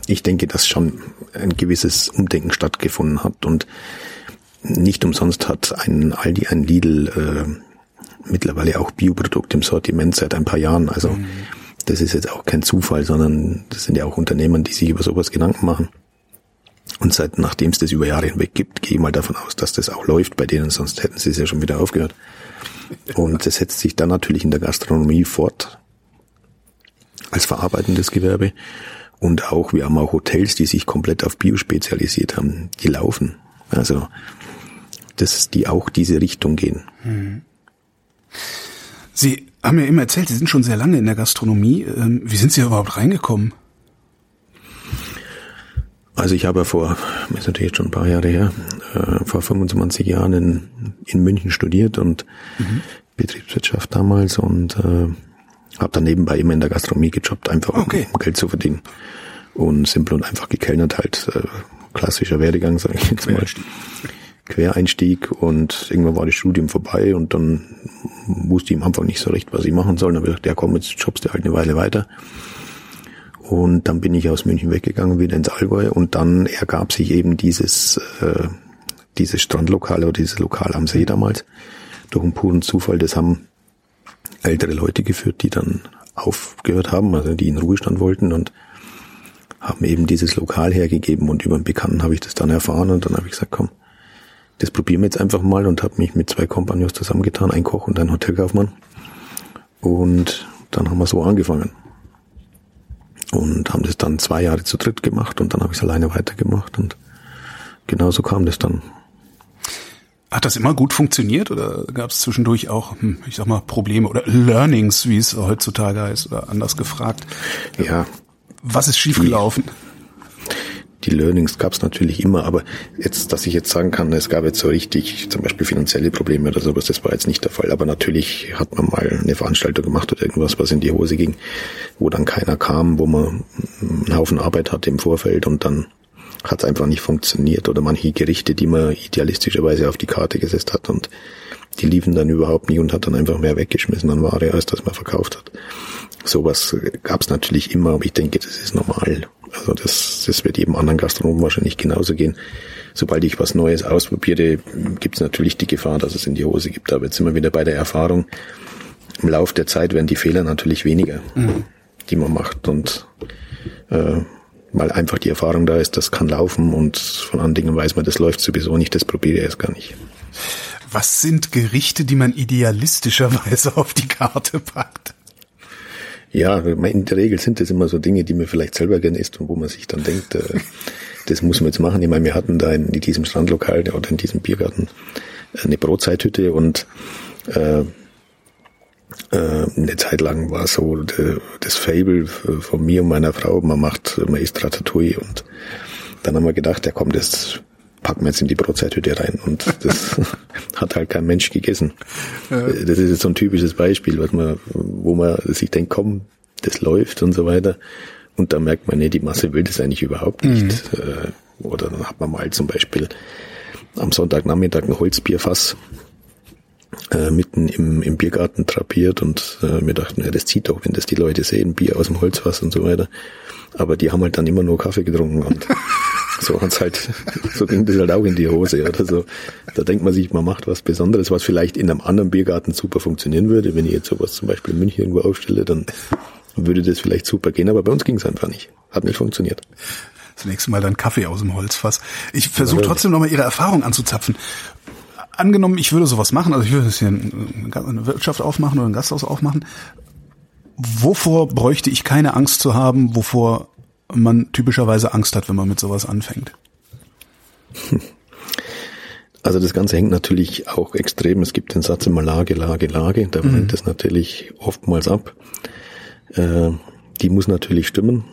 ich denke, dass schon ein gewisses Umdenken stattgefunden hat und nicht umsonst hat ein Aldi, ein Lidl äh, mittlerweile auch Bioprodukte im Sortiment seit ein paar Jahren. Also mhm. das ist jetzt auch kein Zufall, sondern das sind ja auch Unternehmen, die sich über sowas Gedanken machen. Und seit nachdem es das über Jahre hinweg gibt, gehe ich mal davon aus, dass das auch läuft bei denen, sonst hätten sie es ja schon wieder aufgehört. Und das setzt sich dann natürlich in der Gastronomie fort als verarbeitendes Gewerbe. Und auch, wir haben auch Hotels, die sich komplett auf Bio spezialisiert haben, die laufen. Also, dass die auch diese Richtung gehen. Mhm. Sie haben ja immer erzählt, Sie sind schon sehr lange in der Gastronomie. Ähm, wie sind Sie überhaupt reingekommen? Also ich habe vor, ist natürlich schon ein paar Jahre her, äh, vor 25 Jahren in, in München studiert und mhm. Betriebswirtschaft damals und äh, habe dann nebenbei immer in der Gastronomie gejobbt, einfach okay. um Geld zu verdienen. Und simpel und einfach gekellnert halt, äh, klassischer Werdegang, sage ich jetzt mal. Quereinstieg und irgendwann war das Studium vorbei und dann wusste ich am Anfang nicht so recht, was ich machen soll. Dann habe ich gedacht, ja komm, jetzt jobst du halt eine Weile weiter. Und dann bin ich aus München weggegangen, wieder ins Allgäu und dann ergab sich eben dieses, äh, dieses Strandlokal oder dieses Lokal am See damals. Durch einen puren Zufall, das haben ältere Leute geführt, die dann aufgehört haben, also die in Ruhestand wollten und haben eben dieses Lokal hergegeben und über einen Bekannten habe ich das dann erfahren und dann habe ich gesagt, komm, das probieren wir jetzt einfach mal und habe mich mit zwei Kompagnons zusammengetan, ein Koch und ein Hotelkaufmann. Und dann haben wir so angefangen und haben das dann zwei Jahre zu dritt gemacht und dann habe ich es alleine weitergemacht und genauso kam das dann. Hat das immer gut funktioniert oder gab es zwischendurch auch, hm, ich sag mal, Probleme oder Learnings, wie es heutzutage heißt, oder anders gefragt? Ja. Was ist schiefgelaufen? die Learnings gab es natürlich immer, aber jetzt, dass ich jetzt sagen kann, es gab jetzt so richtig zum Beispiel finanzielle Probleme oder sowas, das war jetzt nicht der Fall. Aber natürlich hat man mal eine Veranstaltung gemacht oder irgendwas, was in die Hose ging, wo dann keiner kam, wo man einen Haufen Arbeit hatte im Vorfeld und dann hat es einfach nicht funktioniert oder manche Gerichte, die man idealistischerweise auf die Karte gesetzt hat und die liefen dann überhaupt nicht und hat dann einfach mehr weggeschmissen an Ware, als das man verkauft hat. Sowas gab es natürlich immer, aber ich denke, das ist normal. Also das, das wird jedem anderen Gastronomen wahrscheinlich genauso gehen. Sobald ich was Neues ausprobiere, gibt es natürlich die Gefahr, dass es in die Hose gibt. Aber jetzt sind wir wieder bei der Erfahrung. Im Lauf der Zeit werden die Fehler natürlich weniger. Mhm. die man macht und äh, weil einfach die Erfahrung da ist, das kann laufen und von anderen Dingen weiß man, das läuft sowieso nicht, das probiere ich erst gar nicht. Was sind Gerichte, die man idealistischerweise [LAUGHS] auf die Karte packt? Ja, in der Regel sind das immer so Dinge, die man vielleicht selber gerne isst und wo man sich dann denkt, äh, das muss man jetzt machen. Ich meine, wir hatten da in, diesem Strandlokal oder in diesem Biergarten eine Brotzeithütte und äh, eine Zeit lang war so das Fable von mir und meiner Frau, man macht, man isst Ratatouille und dann haben wir gedacht, ja komm, das packen wir jetzt in die Brotzeithütte rein und [LAUGHS] das [LAUGHS] hat halt kein Mensch gegessen. Ja. Das ist jetzt so ein typisches Beispiel, was man, wo man sich denkt, komm, das läuft und so weiter. Und da merkt man, nee, die Masse will das eigentlich überhaupt nicht. Mhm. Oder dann hat man mal zum Beispiel am Sonntagnachmittag ein Holzbierfass äh, mitten im, im Biergarten trapiert und äh, wir dachten, ja, das zieht doch, wenn das die Leute sehen, Bier aus dem Holzfass und so weiter. Aber die haben halt dann immer nur Kaffee getrunken und [LAUGHS] so hat's halt, so ging das halt auch in die Hose oder so. Da denkt man sich, man macht was Besonderes, was vielleicht in einem anderen Biergarten super funktionieren würde. Wenn ich jetzt sowas zum Beispiel in München irgendwo aufstelle, dann würde das vielleicht super gehen, aber bei uns ging's einfach nicht. Hat nicht funktioniert. Das nächste Mal dann Kaffee aus dem Holzfass. Ich versuche trotzdem nochmal Ihre Erfahrung anzuzapfen angenommen, ich würde sowas machen, also ich würde jetzt hier eine Wirtschaft aufmachen oder ein Gasthaus aufmachen. Wovor bräuchte ich keine Angst zu haben, wovor man typischerweise Angst hat, wenn man mit sowas anfängt? [LAUGHS] Also das Ganze hängt natürlich auch extrem. Es gibt den Satz immer Lage, Lage, Lage. Da mhm. das natürlich oftmals ab. Äh, die muss natürlich stimmen.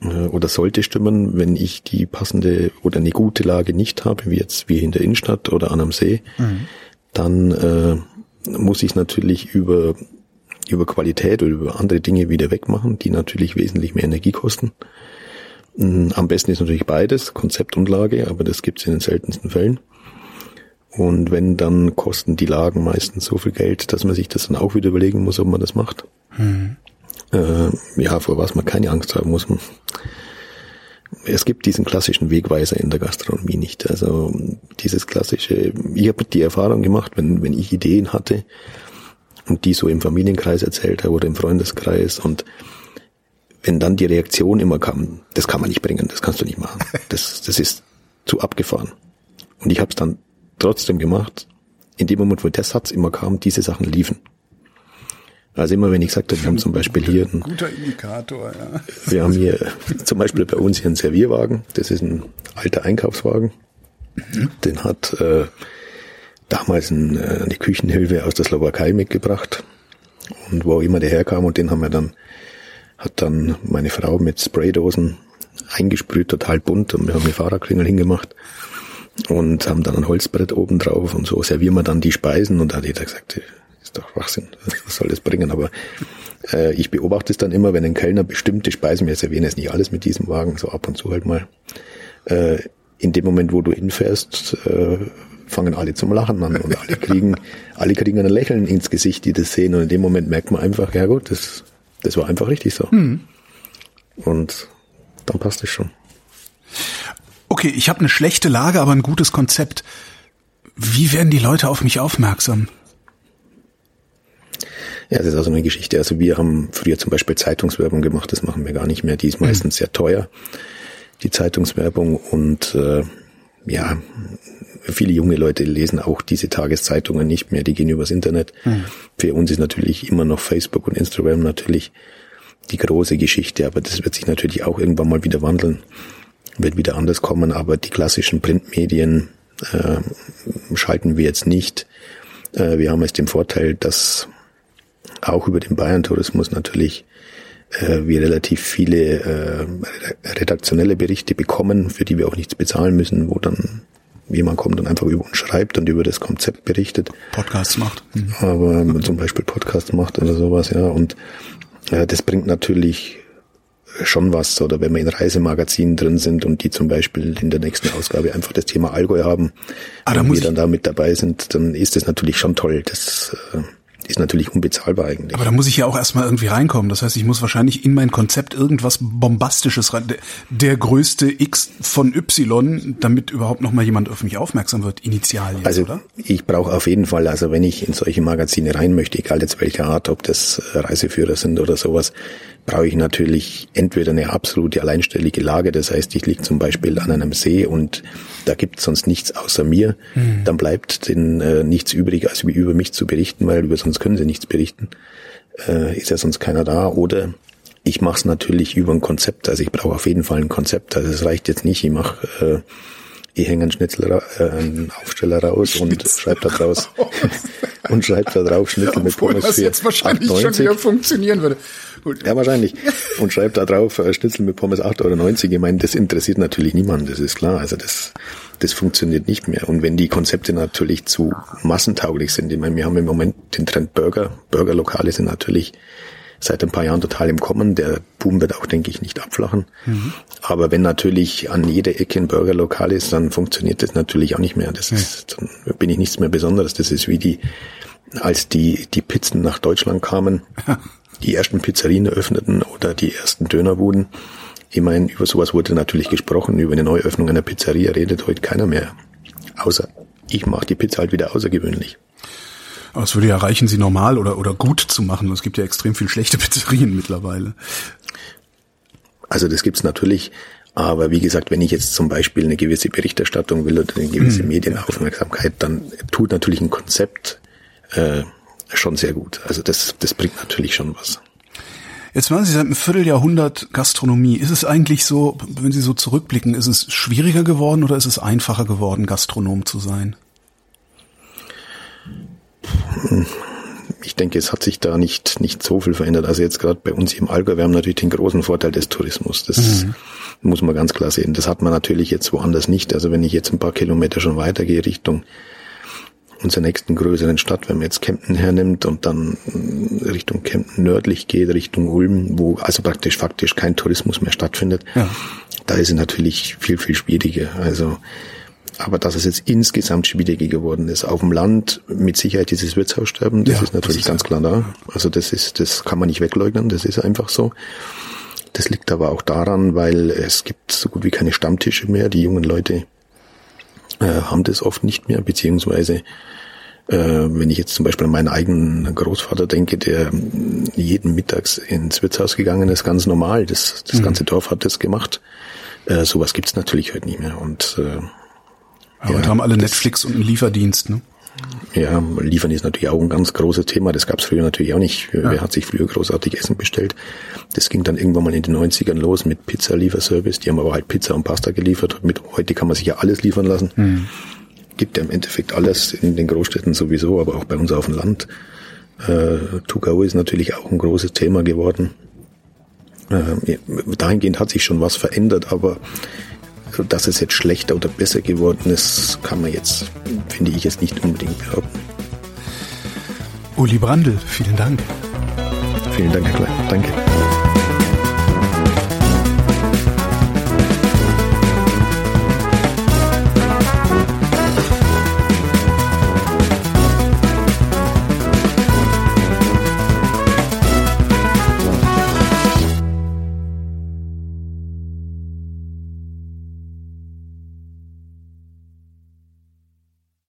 Äh, oder sollte stimmen, wenn ich die passende oder eine gute Lage nicht habe, wie jetzt wie in der Innenstadt oder an einem See, mhm. dann äh, muss ich natürlich über über Qualität oder über andere Dinge wieder wegmachen, die natürlich wesentlich mehr Energie kosten. Mm, am besten ist natürlich beides, Konzept und Lage, aber das gibt es in den seltensten Fällen. Und wenn, dann kosten die Lagen meistens so viel Geld, dass man sich das dann auch wieder überlegen muss, ob man das macht. Mhm äh, ja, vor was man keine Angst haben muss. Es gibt diesen klassischen Wegweiser in der Gastronomie nicht. Also dieses klassische, ich habe die Erfahrung gemacht, wenn, wenn ich Ideen hatte und die so im Familienkreis erzählt habe oder im Freundeskreis und wenn dann die Reaktion immer kam, das kann man nicht bringen, das kannst du nicht machen, [LAUGHS] das, das ist zu abgefahren. Und ich habe es dann trotzdem gemacht, in dem Moment, wo der Satz immer kam, diese Sachen liefen. Also immer wenn ich sagte, wir haben zum Beispiel hier einen, guter Indikator, ja. Wir haben hier zum Beispiel bei uns hier einen Servierwagen. Das ist ein alter Einkaufswagen. Den hat äh, damals ein, äh, eine Küchenhilfe aus der Slowakei mitgebracht. Und wo auch immer der herkam und den haben wir dann, hat dann meine Frau mit Spraydosen eingesprüht, total bunt und wir haben eine Fahrradklingel hingemacht und haben dann ein Holzbrett oben drauf und so servieren wir dann die Speisen und da hat jeder gesagt, ist doch Schwachsinn. Was soll das bringen? Aber äh, ich beobachte es dann immer, wenn ein Kellner bestimmte Speisen, wir servieren jetzt nicht alles mit diesem Wagen, so ab und zu halt mal. Äh, in dem Moment, wo du hinfährst, äh, fangen alle zum Lachen an und alle kriegen, [LAUGHS] alle kriegen ein Lächeln ins Gesicht, die das sehen. Und in dem Moment merkt man einfach, ja gut, das, das war einfach richtig so. Mhm. Und dann passt es schon. Okay, ich habe eine schlechte Lage, aber ein gutes Konzept. Wie werden die Leute auf mich aufmerksam? Ja, das ist also eine Geschichte. Also wir haben früher zum Beispiel Zeitungswerbung gemacht, das machen wir gar nicht mehr. Die ist meistens mhm. sehr teuer, die Zeitungswerbung. Und äh, ja, viele junge Leute lesen auch diese Tageszeitungen nicht mehr, die gehen übers Internet. Mhm. Für uns ist natürlich immer noch Facebook und Instagram natürlich die große Geschichte, aber das wird sich natürlich auch irgendwann mal wieder wandeln, wird wieder anders kommen, aber die klassischen Printmedien äh, schalten wir jetzt nicht. Äh, wir haben jetzt den Vorteil, dass auch über den Bayern-Tourismus natürlich äh, wir relativ viele äh, redaktionelle Berichte bekommen, für die wir auch nichts bezahlen müssen, wo dann jemand kommt und einfach über uns schreibt und über das Konzept berichtet. Podcasts macht. Mhm. Aber zum Beispiel Podcasts macht oder sowas, ja. Und äh, das bringt natürlich schon was, oder wenn wir in Reisemagazinen drin sind und die zum Beispiel in der nächsten Ausgabe einfach das Thema Allgäu haben, ah, da und wir dann da mit dabei sind, dann ist das natürlich schon toll. Das äh, ist natürlich unbezahlbar eigentlich. Aber da muss ich ja auch erstmal irgendwie reinkommen. Das heißt, ich muss wahrscheinlich in mein Konzept irgendwas Bombastisches rein. Der, größte X von Y, damit überhaupt noch mal jemand auf mich aufmerksam wird, initial jetzt, also, oder? Ich brauche auf jeden Fall, also wenn ich in solche Magazine rein möchte, egal jetzt welcher Art, ob das Reiseführer sind oder sowas, brauche ich natürlich entweder eine absolute alleinstellige Lage, das heißt, ich liege zum Beispiel an einem See und da gibt es sonst nichts außer mir, mhm. dann bleibt denen äh, nichts übrig, als über mich zu berichten, weil über sonst können sie nichts berichten. Äh, ist ja sonst keiner da. Oder ich mache es natürlich über ein Konzept, also ich brauche auf jeden Fall ein Konzept. Also es reicht jetzt nicht, ich mache äh, ich hänge einen Schnitzel, äh, einen Aufsteller raus und schreibe da draus [LAUGHS] und schreibe da drauf Schnitzel mit Pommes das für jetzt wahrscheinlich 8, schon wieder funktionieren würde. Gut. Ja, wahrscheinlich. Und schreibe da drauf äh, Schnitzel mit Pommes 8,90 Euro. Ich meine, das interessiert natürlich niemanden, das ist klar. Also das, das funktioniert nicht mehr. Und wenn die Konzepte natürlich zu massentauglich sind, ich meine, wir haben im Moment den Trend Burger. Burgerlokale sind natürlich seit ein paar Jahren total im Kommen. Der Boom wird auch, denke ich, nicht abflachen. Mhm. Aber wenn natürlich an jeder Ecke ein Burgerlokal ist, dann funktioniert das natürlich auch nicht mehr. Das mhm. ist, dann bin ich nichts mehr Besonderes. Das ist wie die, als die, die Pizzen nach Deutschland kamen, [LAUGHS] die ersten Pizzerien eröffneten oder die ersten Dönerbuden. Ich meine, über sowas wurde natürlich gesprochen. Über eine Neuöffnung einer Pizzeria redet heute keiner mehr. Außer ich mache die Pizza halt wieder außergewöhnlich. Aber es würde ja reichen, sie normal oder, oder gut zu machen. Es gibt ja extrem viel schlechte [LAUGHS] Pizzerien mittlerweile. Also das gibt's natürlich. Aber wie gesagt, wenn ich jetzt zum Beispiel eine gewisse Berichterstattung will oder eine gewisse hm. Medienaufmerksamkeit, dann tut natürlich ein Konzept äh, schon sehr gut. Also das, das bringt natürlich schon was. Jetzt waren Sie seit einem Vierteljahrhundert Gastronomie. Ist es eigentlich so, wenn Sie so zurückblicken, ist es schwieriger geworden oder ist es einfacher geworden, Gastronom zu sein? ich denke, es hat sich da nicht, nicht so viel verändert. Also jetzt gerade bei uns im Allgäu, wir haben natürlich den großen Vorteil des Tourismus. Das mhm. muss man ganz klar sehen. Das hat man natürlich jetzt woanders nicht. Also wenn ich jetzt ein paar Kilometer schon weitergehe Richtung unserer nächsten größeren Stadt, wenn man jetzt Kempten hernimmt und dann Richtung Kempten nördlich geht, Richtung Ulm, wo also praktisch faktisch kein Tourismus mehr stattfindet, ja. da ist es natürlich viel, viel schwieriger. Also aber dass es jetzt insgesamt schwieriger geworden ist. Auf dem Land mit Sicherheit dieses Wirtshaussterben, das ja, ist natürlich das ist ganz klar da. Also das ist, das kann man nicht wegleugnen, das ist einfach so. Das liegt aber auch daran, weil es gibt so gut wie keine Stammtische mehr. Die jungen Leute äh, haben das oft nicht mehr, beziehungsweise äh, wenn ich jetzt zum Beispiel an meinen eigenen Großvater denke, der jeden Mittags ins Wirtshaus gegangen ist, ganz normal. Das, das mhm. ganze Dorf hat das gemacht. Äh, sowas gibt's natürlich heute nicht mehr. Und äh, aber ja, haben alle Netflix und einen Lieferdienst, ne? Ja, liefern ist natürlich auch ein ganz großes Thema. Das gab es früher natürlich auch nicht. Ja. Wer hat sich früher großartig Essen bestellt? Das ging dann irgendwann mal in den 90ern los mit Pizza-Lieferservice. Die haben aber halt Pizza und Pasta geliefert. Mit, heute kann man sich ja alles liefern lassen. Mhm. Gibt ja im Endeffekt alles in den Großstädten sowieso, aber auch bei uns auf dem Land. Äh, To-Go ist natürlich auch ein großes Thema geworden. Äh, dahingehend hat sich schon was verändert, aber dass es jetzt schlechter oder besser geworden ist, kann man jetzt, finde ich, jetzt nicht unbedingt behaupten. Uli Brandl, vielen Dank. Vielen Dank, Herr Klein. Danke.